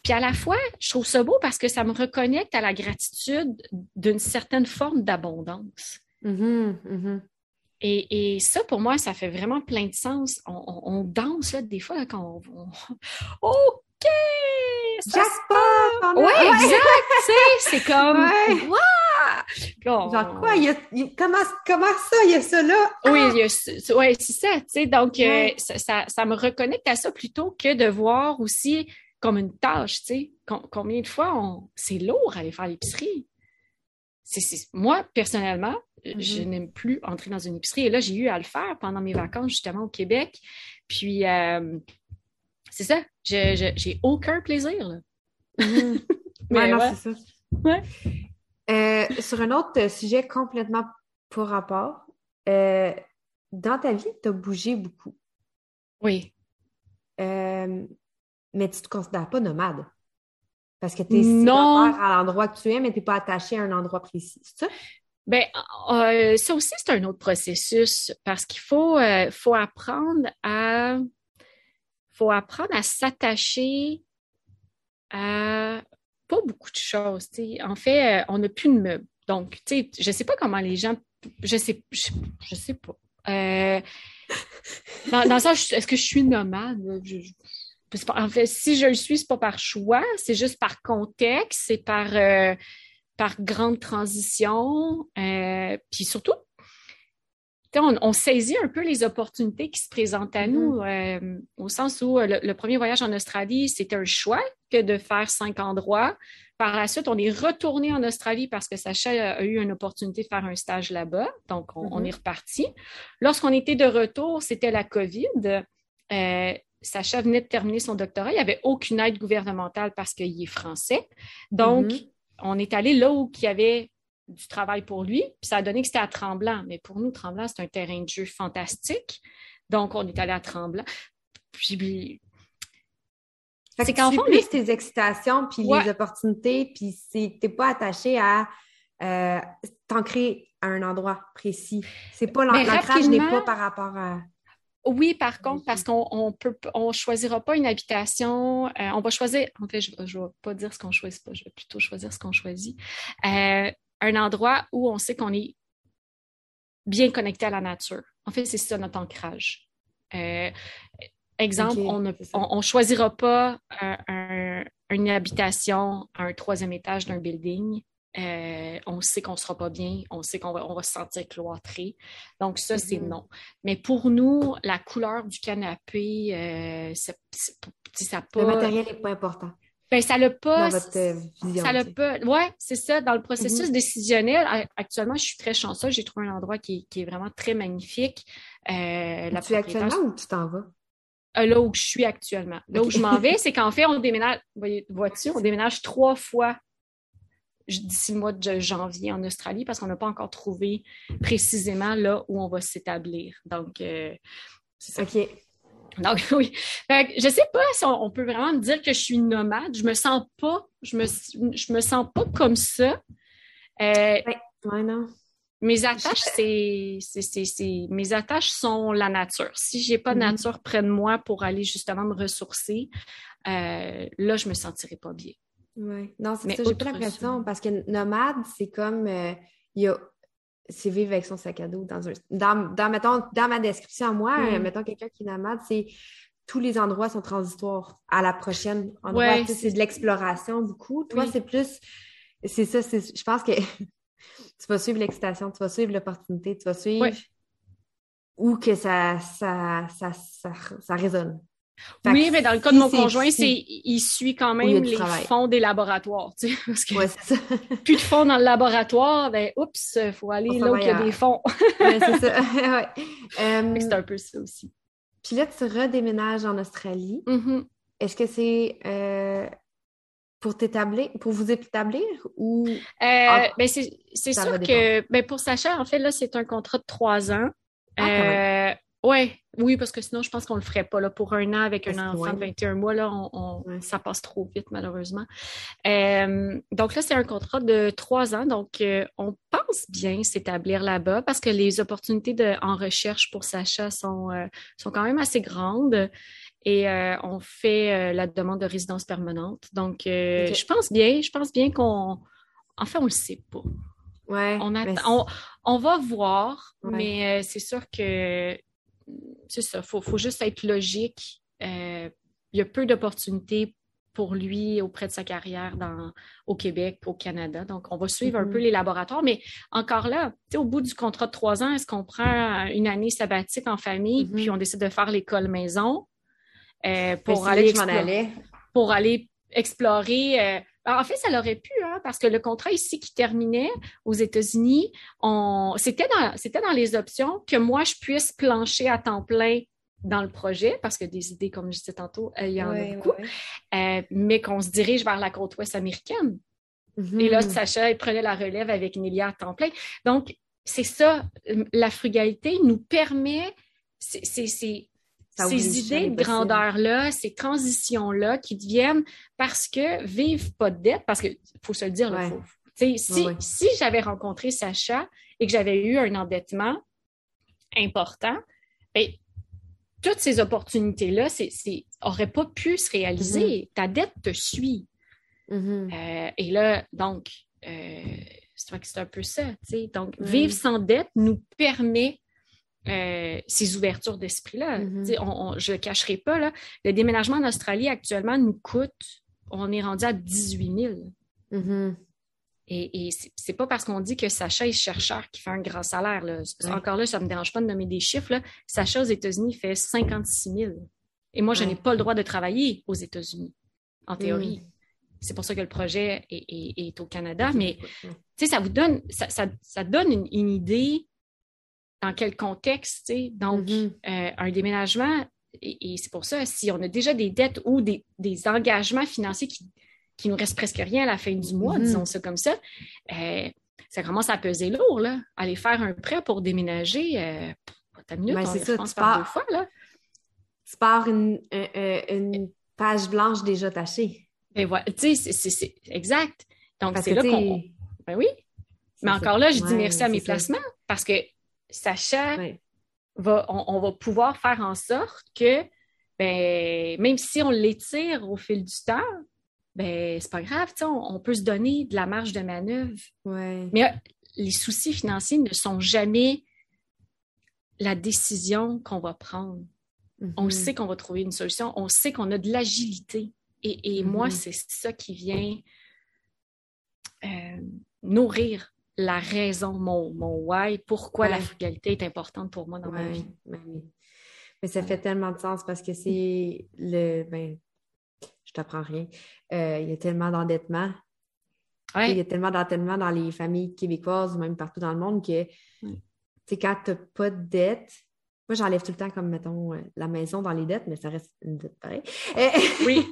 Puis à la fois, je trouve ça beau parce que ça me reconnecte à la gratitude d'une certaine forme d'abondance. Mm-hmm, mm-hmm. Et, ça, pour moi, ça fait vraiment plein de sens. On, danse là, des fois quand on, [laughs] OK! Jackpot! Oui, exact! c'est comme Genre quoi? comment, ça, il y a ça là? Oui, ah! c'est ça. Donc, euh, ça, me reconnecte à ça plutôt que de voir aussi comme une tâche. combien de fois c'est lourd aller faire l'épicerie? Moi, personnellement, je mm-hmm. n'aime plus entrer dans une épicerie. Et là, j'ai eu à le faire pendant mes vacances, justement, au Québec. Puis, euh, c'est ça. J'ai aucun plaisir. Mm-hmm. [laughs] Mais ouais, c'est ça. Ouais. Euh, sur un autre sujet complètement pour rapport, euh, dans ta vie, tu as bougé beaucoup. Oui. Euh, mais tu ne te considères pas nomade. Parce que tu es sédentaire à l'endroit que tu es, mais tu n'es pas attaché à un endroit précis. C'est ça? Bien, ça aussi, c'est un autre processus parce qu'il faut, faut apprendre à faut apprendre à s'attacher à pas beaucoup de choses. En fait, euh, on n'a plus de meubles. Donc, je ne sais pas comment les gens. Je sais, je, sais pas. Euh, dans, dans ça, est-ce que je suis nomade? en fait, si je le suis, c'est pas par choix, c'est juste par contexte, c'est par, euh, par grande transition. puis surtout, on, saisit un peu les opportunités qui se présentent à nous, mm-hmm. euh, au sens où euh, le, premier voyage en Australie, c'était un choix que de faire cinq endroits. Par la suite, on est retourné en Australie parce que Sacha a eu une opportunité de faire un stage là-bas, donc on, mm-hmm. est reparti. Lorsqu'on était de retour, c'était la COVID. Euh, Sacha venait de terminer son doctorat. Il n'y avait aucune aide gouvernementale parce qu'il est français. Donc, mm-hmm. On est allé là où il y avait du travail pour lui. Puis ça a donné que c'était à Tremblant. Mais pour nous, Tremblant, c'est un terrain de jeu fantastique. Donc, on est allé à Tremblant. Puis, c'est qu'en fond, plus tes excitations, puis les opportunités, puis t'es pas attaché à euh, t'ancrer à un endroit précis. C'est pas l'ancrage n'est pas par rapport à. Oui, par contre, parce qu'on peut, on choisira pas une habitation. Euh, on va choisir, en fait, je, ne vais pas dire ce qu'on choisit pas, je vais plutôt choisir ce qu'on choisit. Euh, un endroit où on sait qu'on est bien connecté à la nature. En fait, c'est ça notre ancrage. Euh, exemple, on ne choisira pas une habitation à un troisième étage d'un building euh, on sait qu'on ne sera pas bien, on sait qu'on va, on va se sentir cloîtré. Donc, ça, c'est mm-hmm. non. Mais pour nous, la couleur du canapé, euh, ça pas. Le matériel n'est pas important. Ben, ça le pas. Dans votre euh, vision, ça le pas. Ouais, c'est ça. Dans le processus mm-hmm. décisionnel, actuellement, je suis très chanceuse. J'ai trouvé un endroit qui, est vraiment très magnifique. Euh, la tu es actuellement ou tu t'en vas? là où je suis actuellement. Là où je m'en vais, [laughs] c'est qu'en fait, on déménage, vois-tu, on déménage trois fois d'ici le mois de janvier en Australie parce qu'on n'a pas encore trouvé précisément là où on va s'établir. Donc, euh, c'est ça. OK. Donc, [laughs] oui. je sais pas si on, peut vraiment me dire que je suis nomade. Je me sens pas, je me, je me sens pas comme ça. Euh, non. Mes attaches, c'est, mes attaches sont la nature. Si j'ai pas de mm-hmm. nature près de moi pour aller justement me ressourcer, euh, là, je me sentirais pas bien. Oui, non, c'est ça, j'ai pas l'impression, parce que nomade, c'est comme, euh, il y a, c'est vivre avec son sac à dos dans un, dans, dans mettons, dans ma description, moi, euh, mm. mettons quelqu'un qui est nomade, c'est tous les endroits sont transitoires à la prochaine endroit. c'est de l'exploration beaucoup. Toi, c'est plus, c'est ça, je pense que [laughs] tu vas suivre l'excitation, tu vas suivre l'opportunité, tu vas suivre où que ça, ça, ça, ça, ça résonne oui, mais dans le cas de mon conjoint, c'est il suit quand même les fonds des laboratoires. Tu sais, [laughs] parce que ça. [laughs] plus de fonds dans le laboratoire, ben oups, il faut aller là où il y a des fonds. [laughs] c'est ça. c'est un peu ça aussi. Puis là, tu redéménages en Australie. Mm-hmm. Est-ce que c'est euh, pour t'établir, pour vous établir ou euh, ben c'est sûr que ben pour Sacha, en fait, là, c'est un contrat de trois ans. Ah, euh, Ouais, oui, parce que sinon, je pense qu'on le ferait pas. Là, pour un an avec un enfant de 21 mois, là, on, ça passe trop vite, malheureusement. Euh, donc là, c'est un contrat de trois ans. Donc, euh, on pense bien s'établir là-bas parce que les opportunités de, en recherche pour Sacha sont, euh, sont quand même assez grandes. Et on fait la demande de résidence permanente. Donc, je pense bien, je pense bien qu'on. Enfin, on le sait pas. Ouais, on, on, on, va voir, mais c'est sûr que c'est ça, il faut, juste être logique. Euh, il y a peu d'opportunités pour lui auprès de sa carrière dans, au Québec, au Canada. Donc, on va suivre un peu mm-hmm. les laboratoires. Mais encore là, au bout du contrat de trois ans, est-ce qu'on prend une année sabbatique en famille, mm-hmm. puis on décide de faire l'école maison euh, pour, aller pour aller explorer euh, en fait, ça l'aurait pu, hein, parce que le contrat ici qui terminait aux États-Unis, c'était dans, c'était dans les options que moi, je puisse plancher à temps plein dans le projet, parce que des idées, comme je disais tantôt, il y en a beaucoup, euh, mais qu'on se dirige vers la côte ouest américaine. Et là. Sacha, il prenait la relève avec Nélia à temps plein. Donc, c'est ça, la frugalité nous permet, c'est ces idées de grandeur-là, ces transitions-là qui deviennent parce que vivre pas de dette, parce qu'il faut se le dire, si, si j'avais rencontré Sacha et que j'avais eu un endettement important, ben, toutes ces opportunités-là n'auraient pas pu se réaliser. Mm-hmm. Ta dette te suit. Mm-hmm. Euh, et là, donc, euh, c'est un peu ça. Donc, vivre sans dette nous permet euh, ces ouvertures d'esprit-là. Mm-hmm. je ne le cacherai pas, là, le déménagement en Australie actuellement nous coûte, on est rendu à 18 000. Mm-hmm. Et, et c'est pas parce qu'on dit que Sacha est chercheur qui fait un grand salaire. Encore là, ça ne me dérange pas de nommer des chiffres. Sacha aux États-Unis fait 56 000. Et moi, je n'ai pas le droit de travailler aux États-Unis, en théorie. Mm. C'est pour ça que le projet est, au Canada. Mais ça vous donne, ça, ça, donne une idée dans quel contexte, tu sais. Donc, mm-hmm. euh, un déménagement, et, c'est pour ça, si on a déjà des dettes ou des, engagements financiers qui, qui nous reste presque rien à la fin du mois, mm-hmm. disons ça comme ça, euh, ça commence à peser lourd, là. Aller faire un prêt pour déménager, euh, minute, ben, c'est ça, tu pars, deux fois, là. Tu pars une, une page blanche déjà tachée. Ben, voilà, tu sais, c'est exact. Donc, c'est là qu'on... Ben oui. Mais encore là, je dis merci à mes placements parce que Sacha, va, on, va pouvoir faire en sorte que, ben, même si on l'étire au fil du temps, ben, c'est pas grave, on, on, peut se donner de la marge de manœuvre. Mais euh, les soucis financiers ne sont jamais la décision qu'on va prendre. On mm-hmm. sait qu'on va trouver une solution, on sait qu'on a de l'agilité. Et, moi, mm-hmm. c'est ça qui vient euh, nourrir la raison, mon, mon why, pourquoi la frugalité est importante pour moi dans ma vie. Mais ça fait tellement de sens parce que c'est le. Ben, je t'apprends rien. Euh, il y a tellement d'endettement. Il y a tellement d'endettement dans les familles québécoises ou même partout dans le monde que c'est quand tu n'as pas de dette, moi, j'enlève tout le temps, comme, mettons, euh, la maison dans les dettes, mais ça reste une dette pareille. [laughs] oui.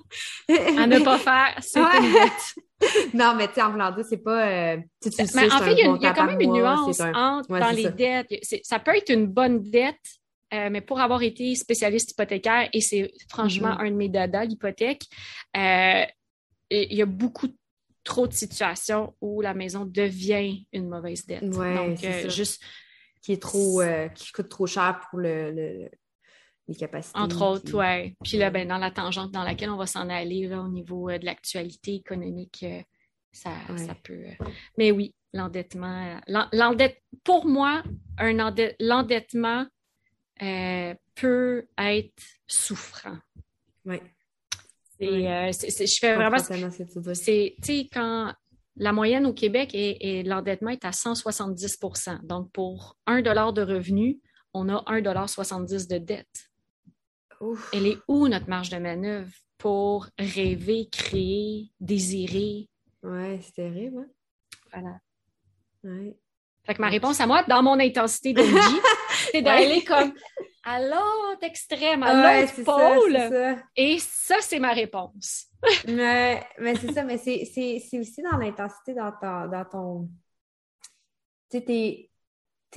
À ne pas faire, c'est une dette. [laughs] non, mais tu sais, en voulant dire, c'est pas. Euh, mais en fait, il y, a quand même une nuance entre dans les dettes. Ça peut être une bonne dette, euh, mais pour avoir été spécialiste hypothécaire, et c'est franchement mm-hmm. un de mes dadas, l'hypothèque, il y a beaucoup trop de situations où la maison devient une mauvaise dette. Donc, juste qui est trop euh, qui coûte trop cher pour le, les capacités. Entre autres, oui. Puis là, ben, dans la tangente dans laquelle on va s'en aller là, au niveau euh, de l'actualité économique, euh, ça, ça peut. Mais oui, l'endettement. Pour moi, un l'endettement peut être souffrant. Oui. je fais vraiment. C'est, tu sais, quand la moyenne au Québec et, l'endettement est à 170% Donc, pour 1 dollar de revenu, on a 1,70 de dette. Elle est où notre marge de manœuvre pour rêver, créer, désirer? Oui, c'est terrible. Hein? Voilà. Ouais. Fait que ma réponse à moi, dans mon intensité de vie, [laughs] c'est d'aller comme à l'autre extrême, à l'autre pôle. Et ça, c'est ma réponse. [laughs] mais, mais c'est ça, mais c'est aussi dans l'intensité dans, dans ton. Tu sais, t'es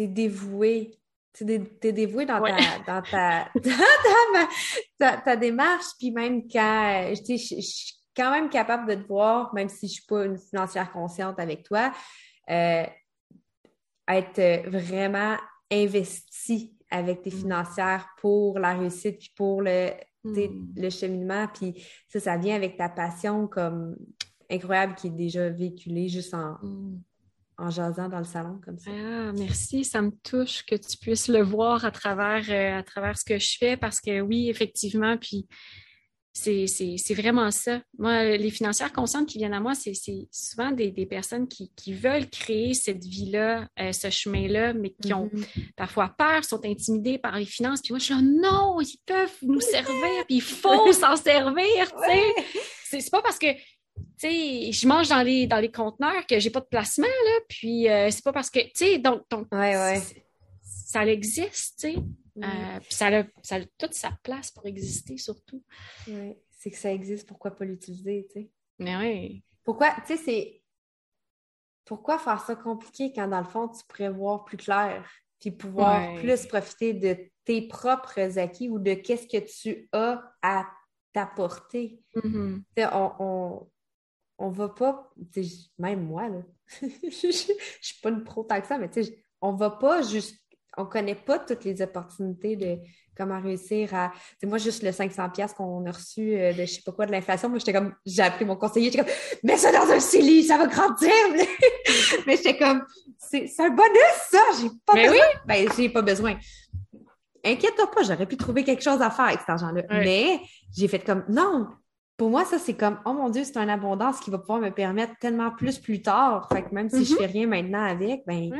es dévoué. Tu es, dévoué dans, ta, dans, ta, [laughs] ta, ta, démarche, puis même quand je, je, suis quand même capable de te voir, même si je suis pas une financière consciente avec toi, euh, être vraiment investi avec tes mm. financières pour la réussite, puis pour le, mm. le cheminement. Puis ça, ça vient avec ta passion comme incroyable qui est déjà véhiculée juste en, mm. en jasant dans le salon comme ça. Ah, merci. Ça me touche que tu puisses le voir à travers, euh, à travers ce que je fais parce que oui, effectivement, puis c'est vraiment ça. Moi, les financières conscientes qui viennent à moi, c'est souvent des, personnes qui, veulent créer cette vie-là, euh, ce chemin-là, mais qui ont mm-hmm. parfois peur, sont intimidées par les finances. Puis moi, je suis là, non, ils peuvent nous servir, puis il faut [laughs] s'en servir, tu sais. C'est pas parce que tu sais, je mange dans les, dans les conteneurs que j'ai pas de placement, là, puis euh, c'est pas parce que, tu sais, donc, donc ça existe, tu sais. Euh, puis ça a, ça a toute sa place pour exister, surtout. Oui, c'est que ça existe, pourquoi pas l'utiliser, tu sais? Mais oui. Pourquoi, tu sais, c'est. Pourquoi faire ça compliqué quand, dans le fond, tu pourrais voir plus clair, puis pouvoir plus profiter de tes propres acquis ou de qu'est-ce que tu as à t'apporter? Mm-hmm. on, on, on va pas, même moi, là, [laughs] je, je, suis pas une pro tant que ça, mais tu sais, on va pas juste on connaît pas toutes les opportunités de comment réussir à. C'est moi, juste le 500$ qu'on a reçu euh, de je sais pas quoi de l'inflation. Moi, j'étais comme, j'ai appelé mon conseiller, j'étais comme, mets ça dans un CELI, ça va grandir. [laughs] Mais j'étais comme, c'est un bonus, ça, j'ai pas besoin. Oui. Ben, j'ai pas besoin. Inquiète-toi pas, j'aurais pu trouver quelque chose à faire avec cet argent-là. Mais j'ai fait comme, non, pour moi, ça, c'est comme, oh mon Dieu, c'est une abondance qui va pouvoir me permettre tellement plus plus tard. Fait que même si je mm-hmm. fais rien maintenant avec, ben,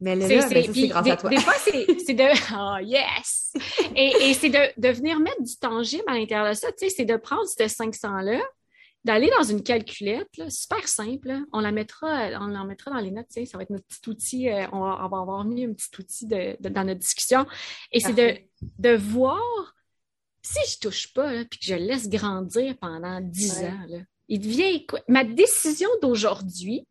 mais là, ben, c'est grâce à toi. Des fois, c'est [laughs] de. Oh, yes! Et, et c'est de, de, venir mettre du tangible à l'intérieur de ça. Tu sais, c'est de prendre ce 500-là, d'aller dans une calculette, là, super simple. On la mettra, on la mettra dans les notes. Tu sais, ça va être notre petit outil. Euh, on, va, on, va, avoir mis un petit outil de, dans notre discussion. Et c'est de, de voir si je touche pas, puis que je laisse grandir pendant 10 ans, là, il devient Ma décision d'aujourd'hui,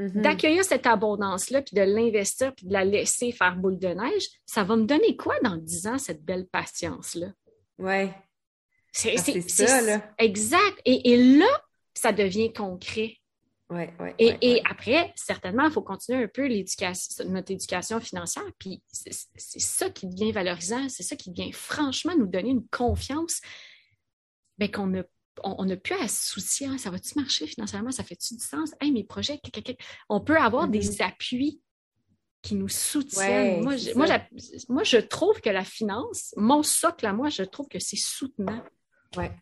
Mm-hmm. D'accueillir cette abondance-là, puis de l'investir, puis de la laisser faire boule de neige, ça va me donner quoi dans dix ans, cette belle patience-là? Oui. C'est ah, ça, là. Exact. Et, là, ça devient concret. Ouais, ouais, et, ouais, et ouais. après, certainement, il faut continuer un peu l'éducation, notre éducation financière. Puis c'est ça qui devient valorisant, c'est ça qui devient franchement nous donner une confiance qu'on n'a on, n'a plus à se soucier, hein, ça va-tu marcher financièrement, ça fait-tu du sens? Hey, mes projets, on peut avoir des appuis qui nous soutiennent. Ouais, moi, je, moi, moi, trouve que la finance, mon socle à moi, je trouve que c'est soutenant. Ouais.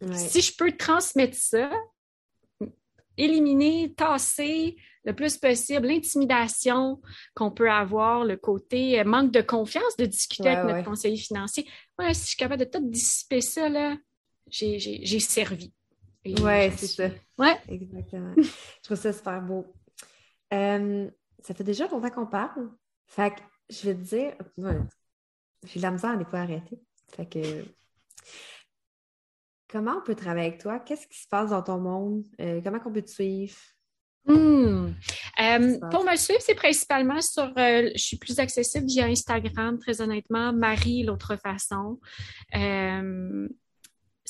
Ouais. Si je peux transmettre ça, éliminer, tasser le plus possible l'intimidation qu'on peut avoir, le côté euh, manque de confiance de discuter Ouais, avec notre conseiller conseiller financier. Ouais, si je suis capable de tout dissiper ça, là, j'ai, servi. Et Ouais, j'en c'est ça. Ouais. Exactement. je trouve ça super beau. Euh, ça fait déjà longtemps qu'on parle. Fait que je vais te dire, ouais, j'ai de la misère des fois à arrêter. Fait que comment on peut travailler avec toi? Qu'est-ce qui se passe dans ton monde? Euh, comment on peut te suivre? Hmm. Euh, pour me suivre, c'est principalement sur. euh, je suis plus accessible via Instagram, très honnêtement. Marie, l'autre façon. Euh,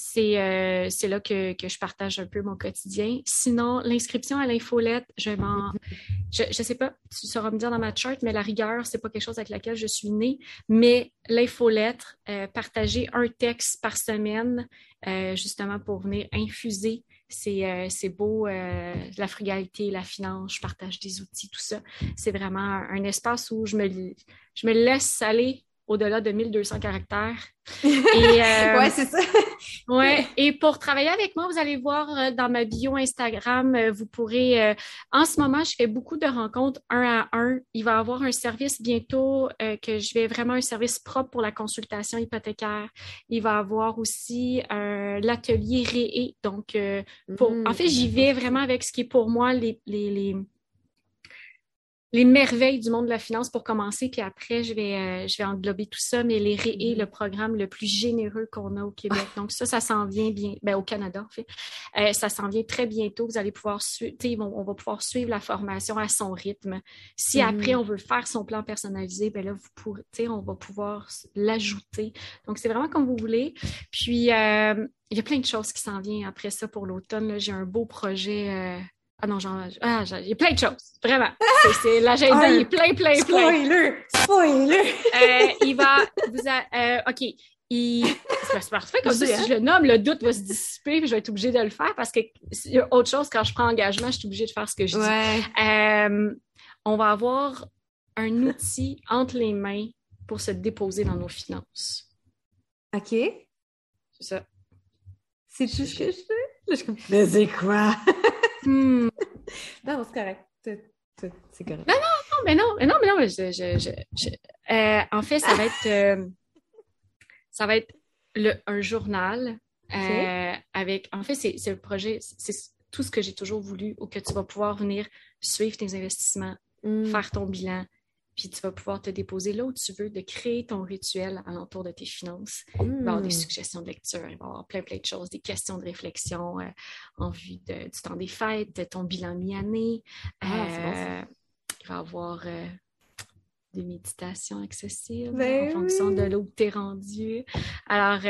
c'est euh, c'est là que, je partage un peu mon quotidien. Sinon, l'inscription à l'infolette, je m'en. Je, je sais pas, tu sauras me dire dans ma charte, mais la rigueur, c'est pas quelque chose avec laquelle je suis née. Mais l'infolettre, euh, partager un texte par semaine, euh, justement pour venir infuser c'est euh, beau, la frugalité, la finance, je partage des outils, tout ça. C'est vraiment un, espace où je me laisse aller au-delà de 1200 caractères. [laughs] Et, euh, ouais, c'est ça. [laughs] Ouais, et pour travailler avec moi, vous allez voir euh, dans ma bio Instagram, euh, vous pourrez. euh, en ce moment, je fais beaucoup de rencontres un à un. Il va y avoir un service bientôt euh, que je vais vraiment un service propre pour la consultation hypothécaire. Il va y avoir aussi l'atelier Réé. Donc, euh, pour- Mm. en fait, j'y vais vraiment avec ce qui est pour moi les, les, les, les merveilles du monde de la finance pour commencer, puis après, je vais, euh, je vais englober tout ça, mais les RÉE, Mhm. le programme le plus généreux qu'on a au Québec. Donc ça, ça s'en vient bien, ben, au Canada, en fait. Euh, ça s'en vient très bientôt. Vous allez pouvoir suivre, on va pouvoir suivre la formation à son rythme. Si Mhm. après, on veut faire son plan personnalisé, ben là, vous pourrez, tu sais, on va pouvoir l'ajouter. Donc, c'est vraiment comme vous voulez. Puis, euh, il y a plein de choses qui s'en viennent après ça pour l'automne. J'ai un beau projet. Ah non, j'en, ah, j'en- il y a plein de choses, vraiment. C'est, l'agenda, Ah, il est plein, plein, plein. Spoiler! Spoiler! Euh, il va, vous a- euh, OK, il, c'est parfait, comme ça, si je le nomme, le doute va se dissiper, puis je vais être obligée de le faire parce que s'il y a autre chose, quand je prends engagement, je suis obligée de faire ce que je dis. Ouais. Euh, on va avoir un outil entre les mains pour se déposer dans nos finances. OK. C'est ça. C'est tout ce que je fais? Mais c'est quoi? Hmm. Non, [laughs] non, c'est correct. C'est correct. Non, mais non, mais non, mais non, mais je, je- je- je- euh, en fait, ça va être, euh, ça va être le, un journal euh, avec, en fait, c'est le projet, c'est tout ce que j'ai toujours voulu, où que tu vas pouvoir venir suivre tes investissements, Mm. faire ton bilan, puis tu vas pouvoir te déposer là où tu veux, de créer ton rituel alentour de tes finances. Il va y avoir des Mm. suggestions de lecture, il va y avoir plein, plein de choses, des questions de réflexion euh, en vue de- du temps des fêtes, de ton bilan mi-année. Ah, bon. Euh, il va y avoir euh, des méditations accessibles Ben en fonction de là où tu es rendu. Alors,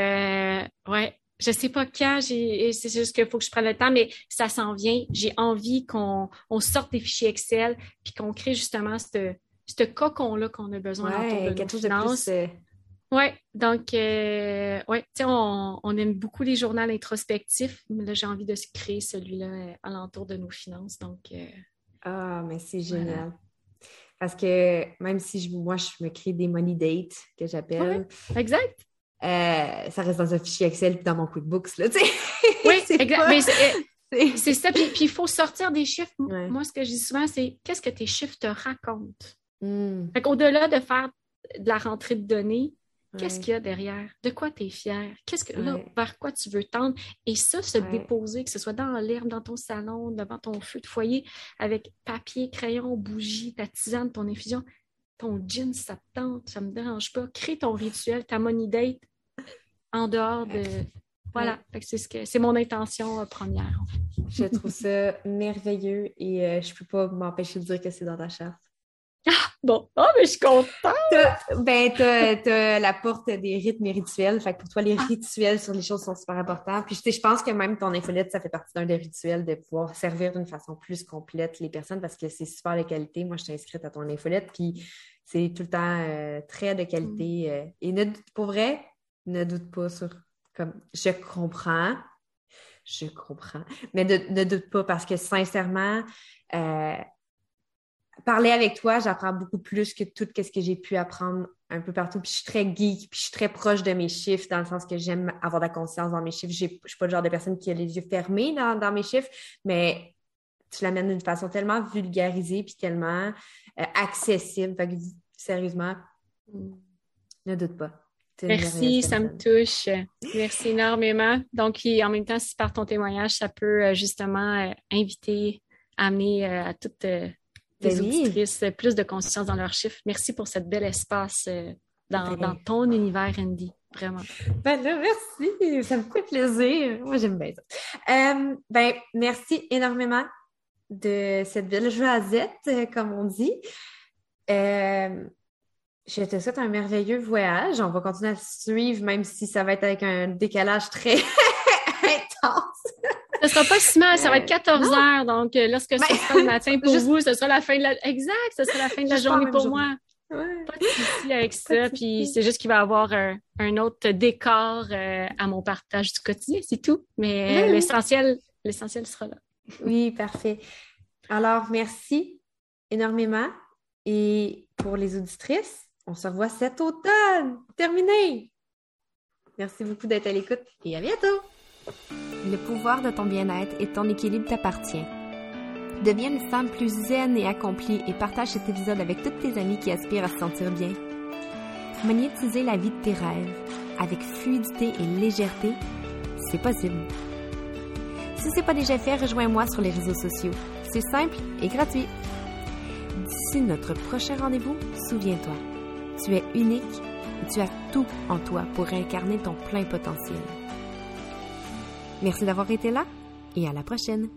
ouais, je sais pas quand, c'est juste qu'il faut que je prenne le temps, mais ça s'en vient. J'ai envie qu'on on sorte des fichiers Excel puis qu'on crée justement ce ce cocon-là qu'on a besoin Ouais, nos quelque chose de plus. euh, Oui, donc, euh, ouais, on, on aime beaucoup les journaux introspectifs, mais là, j'ai envie de se créer celui-là euh, alentour de nos finances. Donc, euh, Ah, mais c'est Voilà. génial. Parce que même si je- moi, je me crée des money dates que j'appelle, exact. euh, ça reste dans un fichier Excel puis dans mon QuickBooks, là, tu sais. [laughs] Oui, C'est exact. c'est ça. Puis il faut sortir des chiffres. Ouais. Moi, ce que je dis souvent, c'est qu'est-ce que tes chiffres te racontent? Mm, Fait qu'au-delà de faire de la rentrée de données, qu'est-ce qu'il y a derrière? De quoi tu es fier? Qu'est-ce que là, vers quoi tu veux tendre? Et ça, se Ouais. déposer, que ce soit dans l'herbe, dans ton salon, devant ton feu de foyer, avec papier, crayon, bougie, ta tisane, ton infusion, ton gin, ça te tente, ça me dérange pas. Crée ton rituel, ta money date en dehors de. Voilà. C'est ce que c'est mon intention euh, première. Je trouve ça merveilleux et euh, je peux pas m'empêcher de dire que c'est dans ta charte. Ah, bon. Oh, mais je suis contente! ben, t'as, la porte des rythmes et rituels. Fait que pour toi, les ah. rituels sur les choses sont super importants. Puis, je pense que même ton infolette, ça fait partie d'un des rituels de pouvoir servir d'une façon plus complète les personnes parce que c'est super de qualité. Moi, je suis inscrite à ton infolette, puis c'est tout le temps euh, très de qualité. Mm. Euh, et ne, pour vrai, ne doute pas sur comme je comprends. Je comprends. Mais ne, doute pas parce que sincèrement, euh, parler avec toi, j'apprends beaucoup plus que tout ce que j'ai pu apprendre un peu partout. Puis je suis très geek, puis je suis très proche de mes chiffres, dans le sens que j'aime avoir de la conscience dans mes chiffres. Je ne suis pas le genre de personne qui a les yeux fermés dans, mes chiffres, mais tu l'amènes d'une façon tellement vulgarisée puis tellement euh, accessible. Fait que, sérieusement, ne doute pas. Merci, ça me touche. Merci énormément. Donc, en même temps, si par ton témoignage, ça peut euh, justement euh, inviter, amener à toutes des auditrices plus de conscience dans leurs chiffres. Merci pour cette bel espace euh, dans, dans, ton univers, Andy. Vraiment. Ben là, merci. Ça me fait plaisir. Moi, j'aime bien ça. Euh, ben, merci énormément de cette belle joisette, euh, comme on dit. je te souhaite un merveilleux voyage. On va continuer à suivre, même si ça va être avec un décalage très [laughs] intense. Ce sera pas si mal, ça va être 14 euh, heures. Donc, euh, lorsque ce ben, sera le matin [laughs] pour vous, ce sera la fin de la... Exact, ce sera la fin de la journée pour moi. Pas de souci avec ça. Puis c'est juste qu'il va y avoir un, autre décor euh, à mon partage du quotidien, c'est tout. Mais l'essentiel, l'essentiel sera là. [laughs] Oui, parfait. Alors, merci énormément. Et pour les auditrices, on se revoit cet automne. Terminé. Merci beaucoup d'être à l'écoute et à bientôt. Le pouvoir de ton bien-être et ton équilibre t'appartient. Deviens une femme plus zen et accomplie et partage cet épisode avec toutes tes amies qui aspirent à se sentir bien. Magnétiser la vie de tes rêves avec fluidité et légèreté, c'est possible. Si ce n'est pas déjà fait, rejoins-moi sur les réseaux sociaux. C'est simple et gratuit. D'ici notre prochain rendez-vous, souviens-toi, tu es unique et tu as tout en toi pour incarner ton plein potentiel. Merci d'avoir été là et à la prochaine.